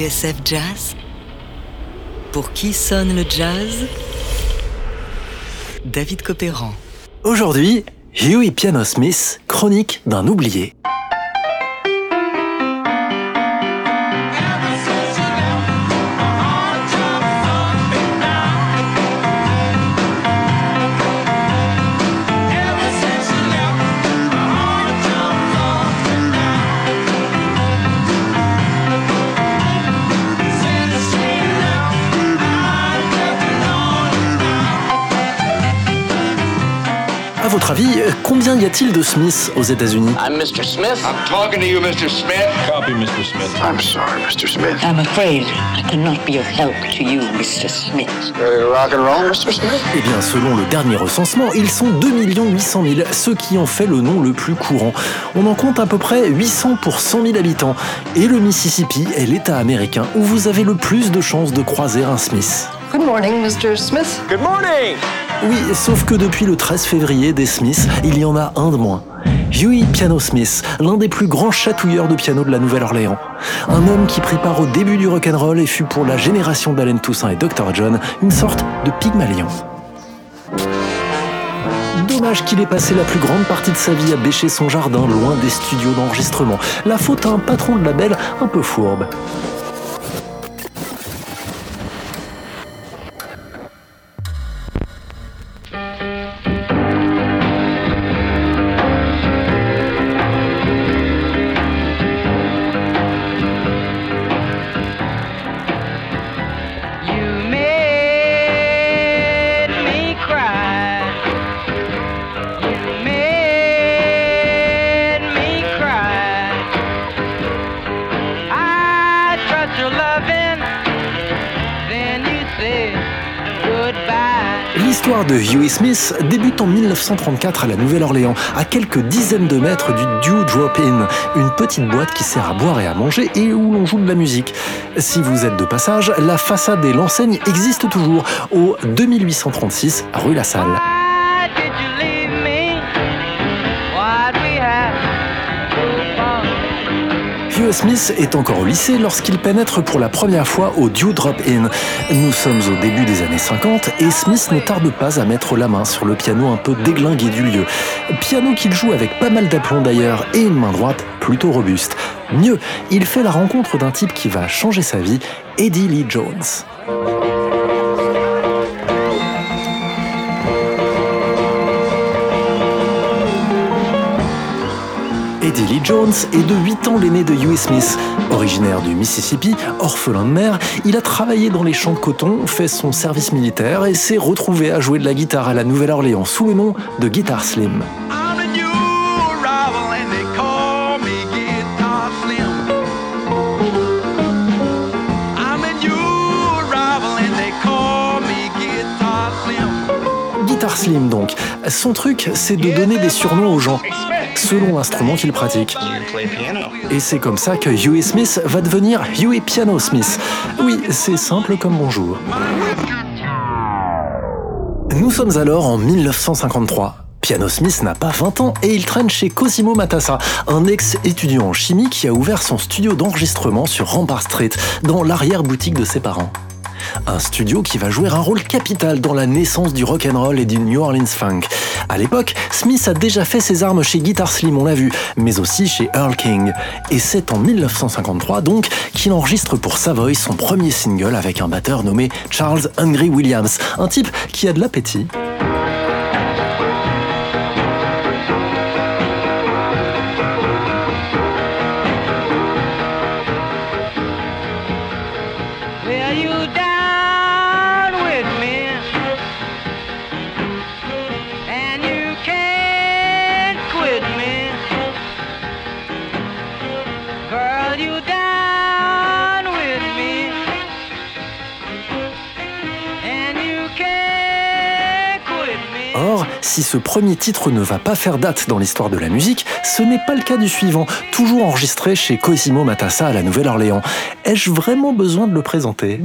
TSF Jazz Pour qui sonne le jazz? David Copéran. Aujourd'hui, Huey Piano Smith, chronique d'un oublié. Avis, combien y a-t-il de Smith aux États-Unis I'm Mr. Smith. I'm talking to you, Mr. Smith. Copy, Mr. Smith. I'm sorry, Mr. Smith. I'm afraid I cannot be of help to you, Mr. Smith. Rock and roll, Mr. Smith? Eh bien, selon le dernier recensement, ils sont 2 800 000, ce qui en fait le nom le plus courant. On en compte à peu près 800 pour 100 000 habitants. Et le Mississippi est l'État américain où vous avez le plus de chances de croiser un Smith. Good morning, Mr. Smith. Good morning! Oui, sauf que depuis le 13 février des Smiths, il y en a un de moins. Huey Piano Smith, l'un des plus grands chatouilleurs de piano de la Nouvelle-Orléans. Un homme qui prit part au début du rock'n'roll et fut pour la génération d'Allen Toussaint et Dr. John une sorte de pygmalion. Dommage qu'il ait passé la plus grande partie de sa vie à bêcher son jardin loin des studios d'enregistrement. La faute à un patron de label un peu fourbe. De Huey Smith débute en 1934 à la Nouvelle-Orléans, à quelques dizaines de mètres du Dew Drop Inn, une petite boîte qui sert à boire et à manger et où l'on joue de la musique. Si vous êtes de passage, la façade et l'enseigne existent toujours au 2836 rue La Salle. Smith est encore au lycée lorsqu'il pénètre pour la première fois au Dew Drop Inn. Nous sommes au début des années 50 et Smith ne tarde pas à mettre la main sur le piano un peu déglingué du lieu. Piano qu'il joue avec pas mal d'aplomb d'ailleurs et une main droite plutôt robuste. Mieux, il fait la rencontre d'un type qui va changer sa vie, Eddie Lee Jones. Eddie Lee Jones est de 8 ans l'aîné de Huey Smith. Originaire du Mississippi, orphelin de mère, il a travaillé dans les champs de coton, fait son service militaire et s'est retrouvé à jouer de la guitare à la Nouvelle-Orléans sous le nom de Guitar Slim. Guitar Slim donc. Son truc, c'est de donner des surnoms aux gens, selon l'instrument qu'ils pratiquent. Et c'est comme ça que Huey Smith va devenir Huey Piano Smith. Oui, c'est simple comme bonjour. Nous sommes alors en 1953. Piano Smith n'a pas 20 ans et il traîne chez Cosimo Matassa, un ex-étudiant en chimie qui a ouvert son studio d'enregistrement sur Rampart Street, dans l'arrière-boutique de ses parents. Un studio qui va jouer un rôle capital dans la naissance du rock'n'roll et du New Orleans funk. À l'époque, Smith a déjà fait ses armes chez Guitar Slim, on l'a vu, mais aussi chez Earl King. Et c'est en 1953 donc qu'il enregistre pour Savoy son premier single avec un batteur nommé Charles Hungry Williams, un type qui a de l'appétit. Si ce premier titre ne va pas faire date dans l'histoire de la musique, ce n'est pas le cas du suivant, toujours enregistré chez Cosimo Matassa à la Nouvelle-Orléans. Ai-je vraiment besoin de le présenter?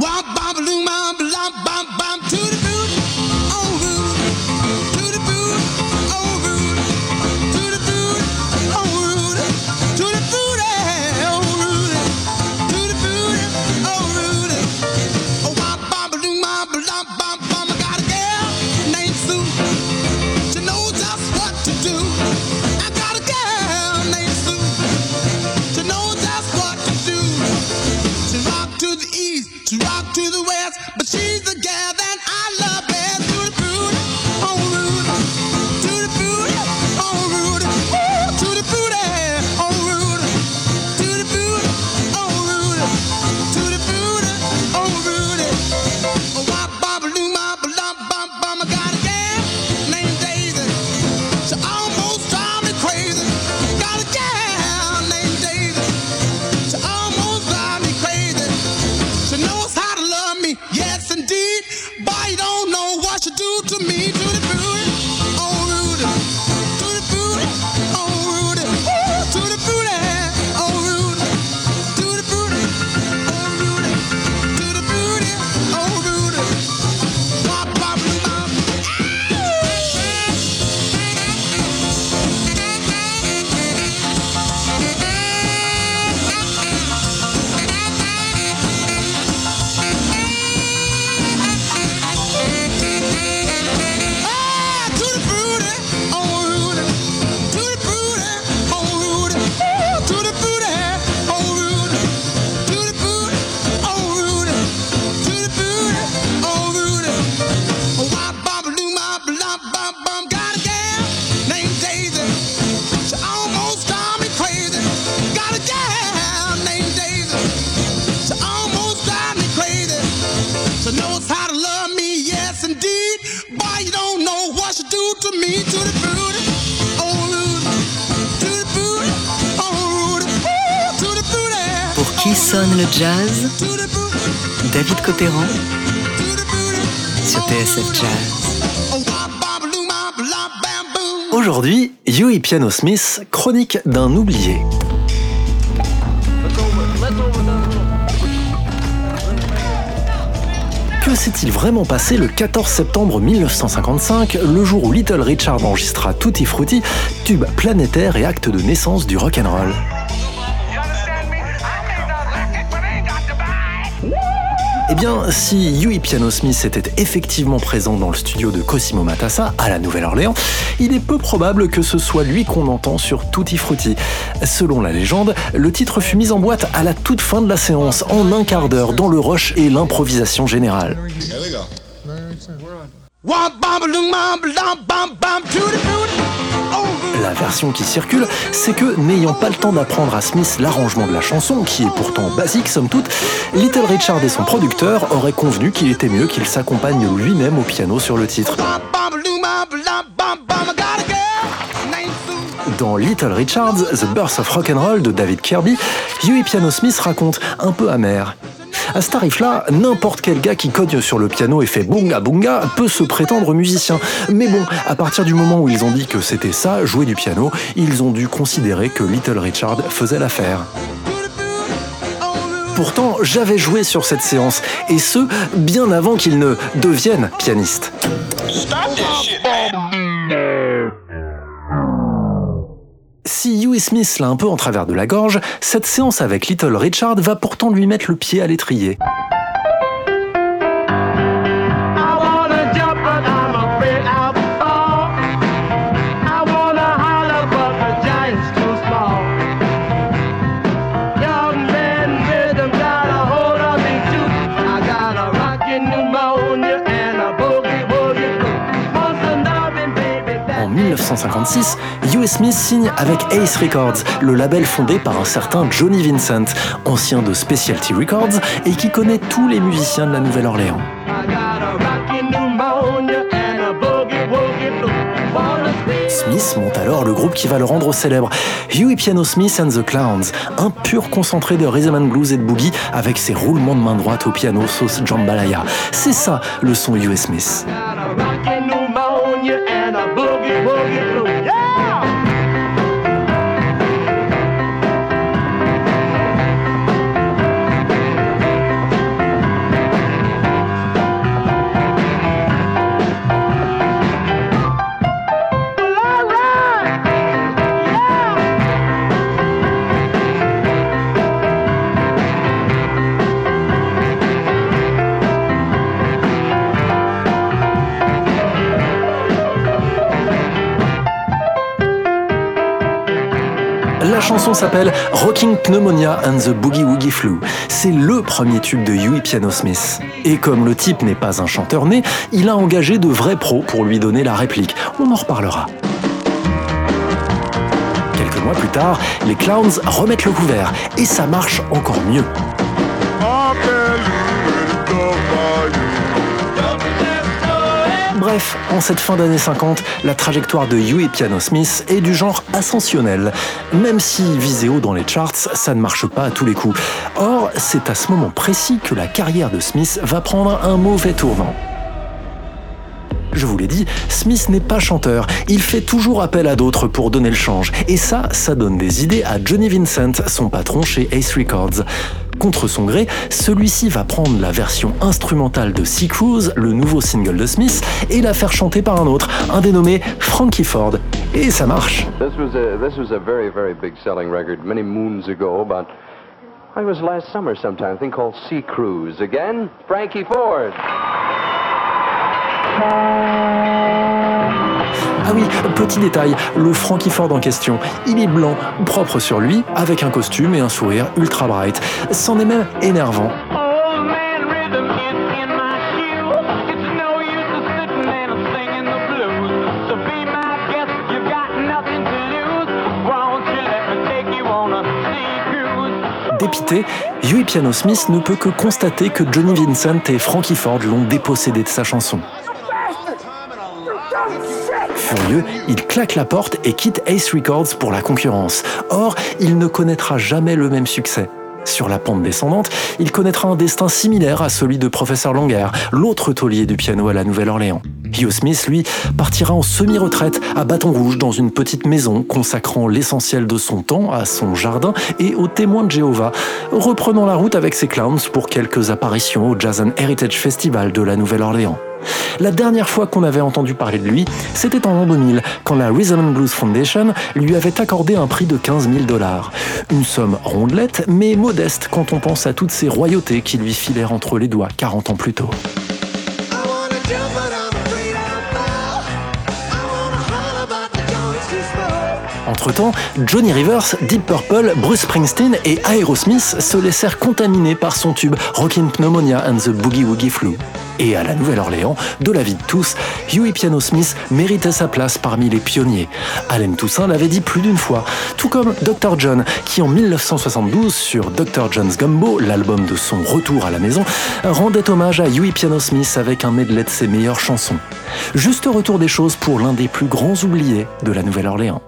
Jazz. David Cotteran sur TSF Jazz. Aujourd'hui, Huey Piano Smith, chronique d'un oublié. Que s'est-il vraiment passé le 14 septembre 1955, le jour où Little Richard enregistra Tutti Frutti, tube planétaire et acte de naissance du rock'n'roll? Eh bien, si Huey Piano Smith était effectivement présent dans le studio de Cosimo Matassa à la Nouvelle-Orléans, il est peu probable que ce soit lui qu'on entend sur Tutti Frutti. Selon la légende, le titre fut mis en boîte à la toute fin de la séance, en un quart d'heure, dans le rush et l'improvisation générale. La version qui circule, c'est que n'ayant pas le temps d'apprendre à Smith l'arrangement de la chanson, qui est pourtant basique somme toute, Little Richard et son producteur auraient convenu qu'il était mieux qu'il s'accompagne lui-même au piano sur le titre. Dans Little Richards, The Birth of Rock'n'Roll de David Kirby, Huey Piano Smith raconte, un peu amer. À ce tarif-là, n'importe quel gars qui cogne sur le piano et fait bunga bunga peut se prétendre musicien. Mais bon, à partir du moment où ils ont dit que c'était ça, jouer du piano, ils ont dû considérer que Little Richard faisait l'affaire. Pourtant, j'avais joué sur cette séance, et ce, bien avant qu'il ne devienne pianiste. Si Huey Smith l'a un peu en travers de la gorge, cette séance avec Little Richard va pourtant lui mettre le pied à l'étrier. 1956, Huey Smith signe avec Ace Records, le label fondé par un certain Johnny Vincent, ancien de Specialty Records et qui connaît tous les musiciens de la Nouvelle-Orléans. Smith monte alors le groupe qui va le rendre célèbre, Huey Piano Smith and the Clowns, un pur concentré de rhythm and blues et de boogie avec ses roulements de main droite au piano sauce jambalaya. C'est ça le son Huey Smith. La chanson s'appelle Rocking Pneumonia and the Boogie Woogie Flu. C'est le premier tube de Huey Piano Smith. Et comme le type n'est pas un chanteur né, il a engagé de vrais pros pour lui donner la réplique. On en reparlera. Quelques mois plus tard, les Clowns remettent le couvert et ça marche encore mieux. Bref, en cette fin d'année 50, la trajectoire de Huey Piano Smith est du genre ascensionnel. Même si visé haut dans les charts, ça ne marche pas à tous les coups. Or, c'est à ce moment précis que la carrière de Smith va prendre un mauvais tournant. Je vous l'ai dit, Smith n'est pas chanteur, il fait toujours appel à d'autres pour donner le change. Et ça, ça donne des idées à Johnny Vincent, son patron chez Ace Records. Contre son gré, celui-ci va prendre la version instrumentale de Sea Cruise, le nouveau single de Smith, et la faire chanter par un autre, un dénommé Frankie Ford. Et ça marche. This was a this was a very very big selling record many moons ago. About I was last summer sometime. A thing called Sea Cruise. Again, Frankie Ford. Ah oui, petit détail, le Frankie Ford en question, il est blanc, propre sur lui, avec un costume et un sourire ultra bright. C'en est même énervant. Dépité, Huey Piano Smith ne peut que constater que Johnny Vincent et Frankie Ford l'ont dépossédé de sa chanson. Furieux, il claque la porte et quitte Ace Records pour la concurrence. Or, il ne connaîtra jamais le même succès. Sur la pente descendante, il connaîtra un destin similaire à celui de Professeur Langer, l'autre taulier du piano à la Nouvelle-Orléans. Hugh Smith, lui, partira en semi-retraite à Bâton Rouge dans une petite maison consacrant l'essentiel de son temps à son jardin et aux témoins de Jéhovah, reprenant la route avec ses clowns pour quelques apparitions au Jazz and Heritage Festival de la Nouvelle-Orléans. La dernière fois qu'on avait entendu parler de lui, c'était en l'an 2000, quand la Rhythm and Blues Foundation lui avait accordé un prix de 15 000 dollars. Une somme rondelette, mais modeste quand on pense à toutes ces royautés qui lui filèrent entre les doigts 40 ans plus tôt. Entre-temps, Johnny Rivers, Deep Purple, Bruce Springsteen et Aerosmith se laissèrent contaminer par son tube Rockin' Pneumonia and the Boogie Woogie Flu. Et à la Nouvelle-Orléans, de la vie de tous, Huey Piano Smith méritait sa place parmi les pionniers. Allen Toussaint l'avait dit plus d'une fois, tout comme Dr. John, qui en 1972, sur Dr. John's Gumbo, l'album de son retour à la maison, rendait hommage à Huey Piano Smith avec un medley de ses meilleures chansons. Juste retour des choses pour l'un des plus grands oubliés de la Nouvelle-Orléans.